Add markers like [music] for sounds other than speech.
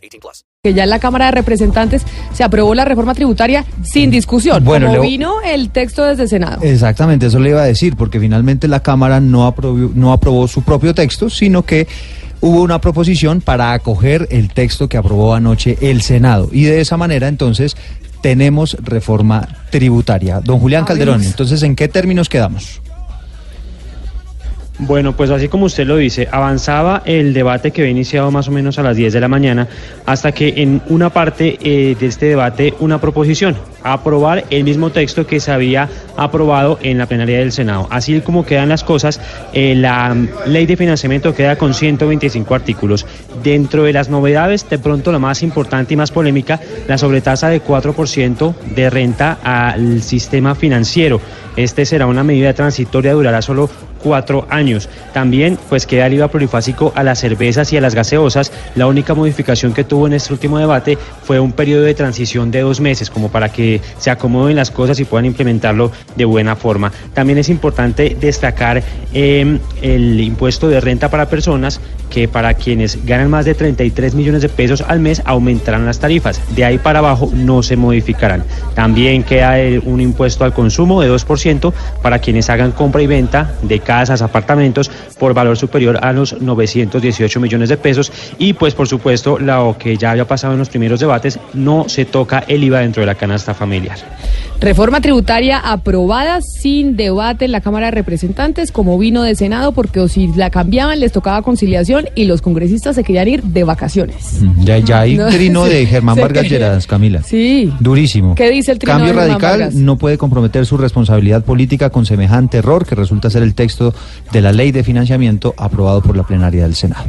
18 plus. Que ya en la Cámara de Representantes se aprobó la reforma tributaria sin discusión. Bueno, como vino el texto desde el Senado. Exactamente, eso le iba a decir, porque finalmente la Cámara no aprobó, no aprobó su propio texto, sino que hubo una proposición para acoger el texto que aprobó anoche el Senado. Y de esa manera, entonces, tenemos reforma tributaria. Don Julián Calderón, entonces, ¿en qué términos quedamos? Bueno, pues así como usted lo dice, avanzaba el debate que había iniciado más o menos a las 10 de la mañana, hasta que en una parte eh, de este debate una proposición, aprobar el mismo texto que se había aprobado en la plenaria del Senado. Así como quedan las cosas, eh, la ley de financiamiento queda con 125 artículos. Dentro de las novedades, de pronto la más importante y más polémica, la sobretasa de 4% de renta al sistema financiero. Este será una medida transitoria, durará solo cuatro años. También pues queda el IVA plurifásico a las cervezas y a las gaseosas. La única modificación que tuvo en este último debate fue un periodo de transición de dos meses, como para que se acomoden las cosas y puedan implementarlo de buena forma. También es importante destacar em, el impuesto de renta para personas que para quienes ganan más de 33 millones de pesos al mes aumentarán las tarifas. De ahí para abajo no se modificarán. También queda un impuesto al consumo de 2% para quienes hagan compra y venta de casas, apartamentos por valor superior a los 918 millones de pesos y pues por supuesto lo que ya había pasado en los primeros debates, no se toca el IVA dentro de la canasta familiar. Reforma tributaria aprobada sin debate en la Cámara de Representantes como vino de Senado porque si la cambiaban les tocaba conciliación y los congresistas se querían ir de vacaciones. Mm, ya, ya hay [laughs] trino de Germán Vargas Lleras, Camila. Sí. Durísimo. ¿Qué dice el trino Cambio de radical no puede comprometer su responsabilidad política con semejante error que resulta ser el texto de la ley de financiamiento aprobado por la plenaria del Senado.